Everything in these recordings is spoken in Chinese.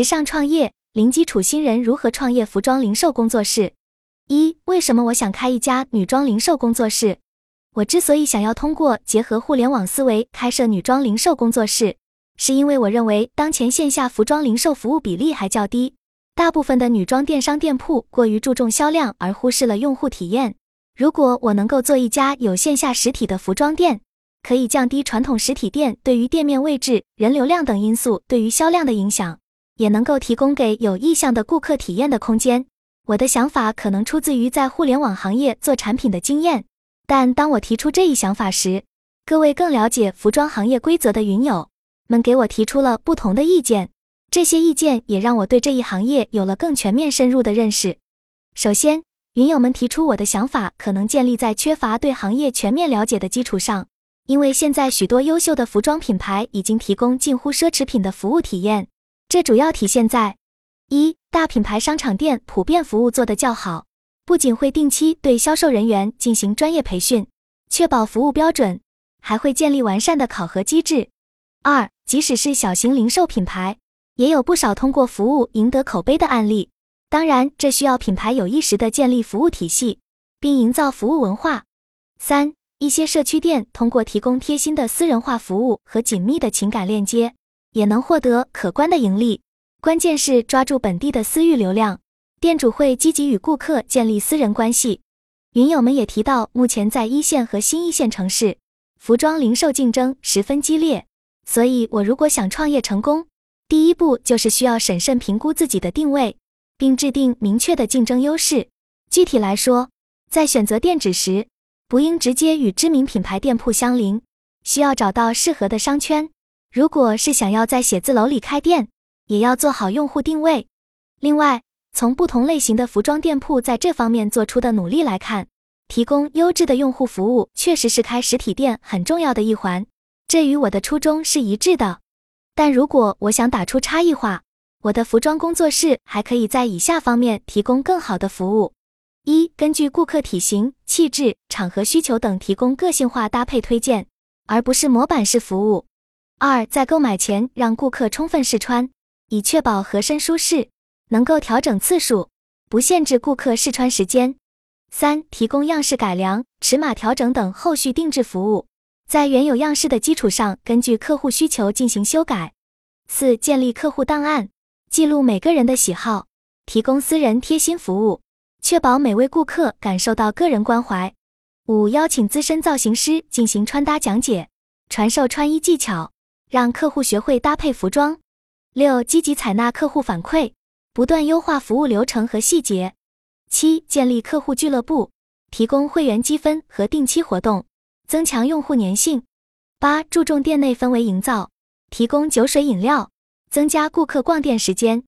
时尚创业零基础新人如何创业服装零售工作室？一、为什么我想开一家女装零售工作室？我之所以想要通过结合互联网思维开设女装零售工作室，是因为我认为当前线下服装零售服务比例还较低，大部分的女装电商店铺过于注重销量而忽视了用户体验。如果我能够做一家有线下实体的服装店，可以降低传统实体店对于店面位置、人流量等因素对于销量的影响。也能够提供给有意向的顾客体验的空间。我的想法可能出自于在互联网行业做产品的经验，但当我提出这一想法时，各位更了解服装行业规则的云友们给我提出了不同的意见。这些意见也让我对这一行业有了更全面深入的认识。首先，云友们提出我的想法可能建立在缺乏对行业全面了解的基础上，因为现在许多优秀的服装品牌已经提供近乎奢侈品的服务体验。这主要体现在：一大品牌商场店普遍服务做得较好，不仅会定期对销售人员进行专业培训，确保服务标准，还会建立完善的考核机制。二即使是小型零售品牌，也有不少通过服务赢得口碑的案例。当然，这需要品牌有意识地建立服务体系，并营造服务文化。三一些社区店通过提供贴心的私人化服务和紧密的情感链接。也能获得可观的盈利，关键是抓住本地的私域流量。店主会积极与顾客建立私人关系。云友们也提到，目前在一线和新一线城市，服装零售竞争十分激烈。所以，我如果想创业成功，第一步就是需要审慎评估自己的定位，并制定明确的竞争优势。具体来说，在选择店址时，不应直接与知名品牌店铺相邻，需要找到适合的商圈。如果是想要在写字楼里开店，也要做好用户定位。另外，从不同类型的服装店铺在这方面做出的努力来看，提供优质的用户服务确实是开实体店很重要的一环，这与我的初衷是一致的。但如果我想打出差异化，我的服装工作室还可以在以下方面提供更好的服务：一、根据顾客体型、气质、场合需求等提供个性化搭配推荐，而不是模板式服务。二，在购买前让顾客充分试穿，以确保合身舒适，能够调整次数，不限制顾客试穿时间。三，提供样式改良、尺码调整等后续定制服务，在原有样式的基础上，根据客户需求进行修改。四，建立客户档案，记录每个人的喜好，提供私人贴心服务，确保每位顾客感受到个人关怀。五，邀请资深造型师进行穿搭讲解，传授穿衣技巧。让客户学会搭配服装。六、积极采纳客户反馈，不断优化服务流程和细节。七、建立客户俱乐部，提供会员积分和定期活动，增强用户粘性。八、注重店内氛围营造，提供酒水饮料，增加顾客逛店时间。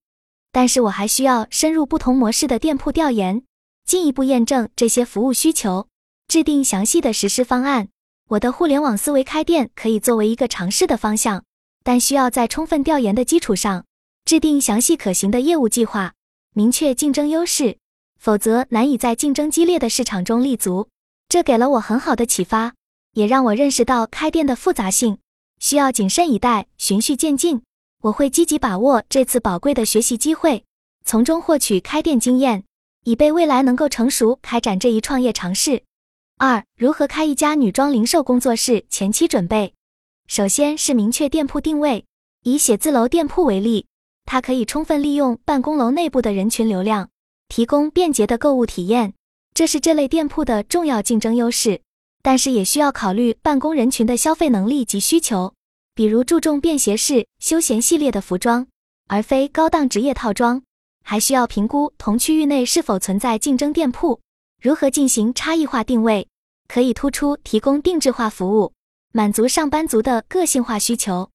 但是我还需要深入不同模式的店铺调研，进一步验证这些服务需求，制定详细的实施方案。我的互联网思维开店可以作为一个尝试的方向，但需要在充分调研的基础上制定详细可行的业务计划，明确竞争优势，否则难以在竞争激烈的市场中立足。这给了我很好的启发，也让我认识到开店的复杂性，需要谨慎以待，循序渐进。我会积极把握这次宝贵的学习机会，从中获取开店经验，以备未来能够成熟开展这一创业尝试。二、如何开一家女装零售工作室？前期准备，首先是明确店铺定位。以写字楼店铺为例，它可以充分利用办公楼内部的人群流量，提供便捷的购物体验，这是这类店铺的重要竞争优势。但是也需要考虑办公人群的消费能力及需求，比如注重便携式、休闲系列的服装，而非高档职业套装。还需要评估同区域内是否存在竞争店铺，如何进行差异化定位。可以突出提供定制化服务，满足上班族的个性化需求。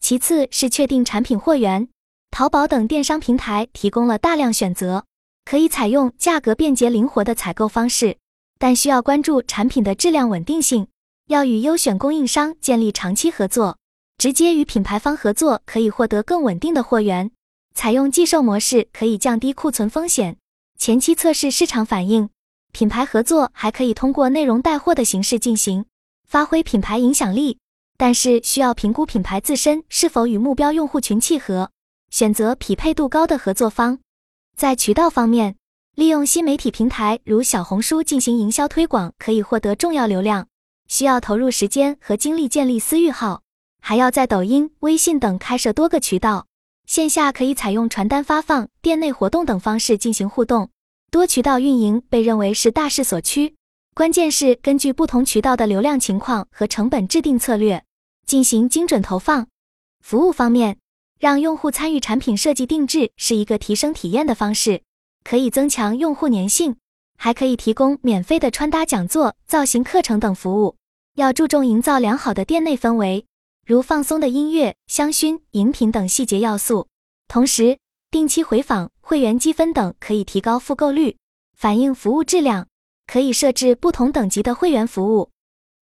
其次是确定产品货源，淘宝等电商平台提供了大量选择，可以采用价格便捷灵活的采购方式，但需要关注产品的质量稳定性，要与优选供应商建立长期合作，直接与品牌方合作可以获得更稳定的货源。采用寄售模式可以降低库存风险，前期测试市场反应。品牌合作还可以通过内容带货的形式进行，发挥品牌影响力，但是需要评估品牌自身是否与目标用户群契合。选择匹配度高的合作方。在渠道方面，利用新媒体平台如小红书进行营销推广，可以获得重要流量，需要投入时间和精力建立私域号，还要在抖音、微信等开设多个渠道。线下可以采用传单发放、店内活动等方式进行互动。多渠道运营被认为是大势所趋，关键是根据不同渠道的流量情况和成本制定策略，进行精准投放。服务方面，让用户参与产品设计定制是一个提升体验的方式，可以增强用户粘性，还可以提供免费的穿搭讲座、造型课程等服务。要注重营造良好的店内氛围。如放松的音乐、香薰、饮品等细节要素，同时定期回访、会员积分等可以提高复购率，反映服务质量。可以设置不同等级的会员服务。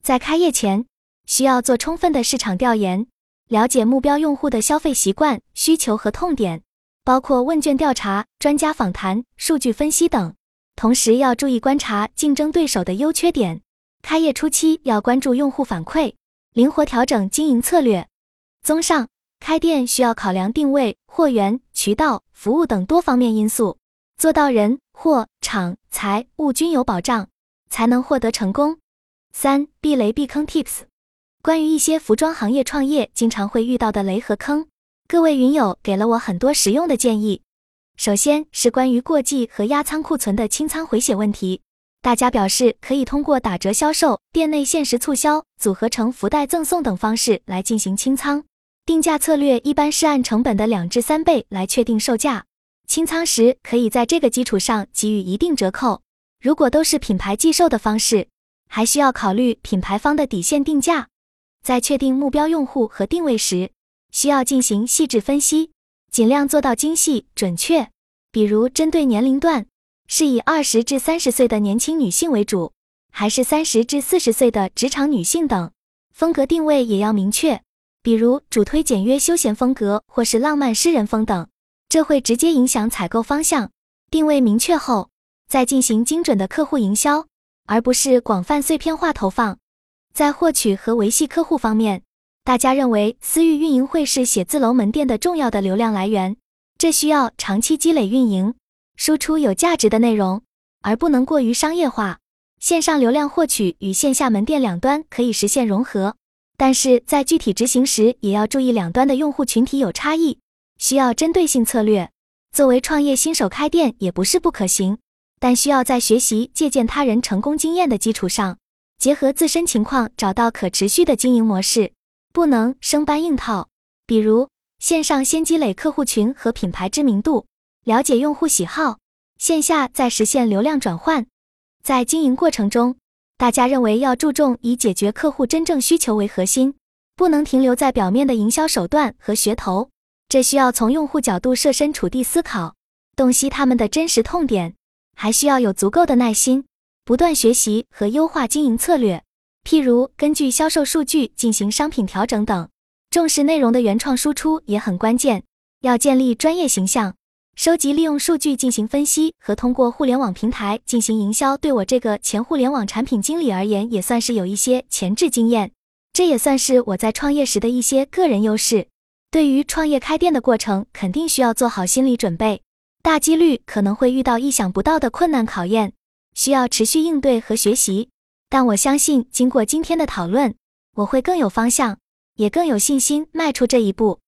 在开业前，需要做充分的市场调研，了解目标用户的消费习惯、需求和痛点，包括问卷调查、专家访谈、数据分析等。同时要注意观察竞争对手的优缺点。开业初期要关注用户反馈。灵活调整经营策略。综上，开店需要考量定位、货源、渠道、服务等多方面因素，做到人、货、场、财、物均有保障，才能获得成功。三、避雷避坑 Tips：关于一些服装行业创业经常会遇到的雷和坑，各位云友给了我很多实用的建议。首先是关于过季和压仓库存的清仓回血问题。大家表示可以通过打折销售、店内限时促销、组合成福袋赠送等方式来进行清仓。定价策略一般是按成本的两至三倍来确定售价。清仓时可以在这个基础上给予一定折扣。如果都是品牌寄售的方式，还需要考虑品牌方的底线定价。在确定目标用户和定位时，需要进行细致分析，尽量做到精细准确。比如针对年龄段。是以二十至三十岁的年轻女性为主，还是三十至四十岁的职场女性等？风格定位也要明确，比如主推简约休闲风格或是浪漫诗人风等，这会直接影响采购方向。定位明确后，再进行精准的客户营销，而不是广泛碎片化投放。在获取和维系客户方面，大家认为私域运营会是写字楼门店的重要的流量来源，这需要长期积累运营。输出有价值的内容，而不能过于商业化。线上流量获取与线下门店两端可以实现融合，但是在具体执行时，也要注意两端的用户群体有差异，需要针对性策略。作为创业新手开店也不是不可行，但需要在学习借鉴他人成功经验的基础上，结合自身情况找到可持续的经营模式，不能生搬硬套。比如线上先积累客户群和品牌知名度。了解用户喜好，线下再实现流量转换。在经营过程中，大家认为要注重以解决客户真正需求为核心，不能停留在表面的营销手段和噱头。这需要从用户角度设身处地思考，洞悉他们的真实痛点，还需要有足够的耐心，不断学习和优化经营策略。譬如根据销售数据进行商品调整等。重视内容的原创输出也很关键，要建立专业形象。收集利用数据进行分析和通过互联网平台进行营销，对我这个前互联网产品经理而言，也算是有一些前置经验。这也算是我在创业时的一些个人优势。对于创业开店的过程，肯定需要做好心理准备，大几率可能会遇到意想不到的困难考验，需要持续应对和学习。但我相信，经过今天的讨论，我会更有方向，也更有信心迈出这一步。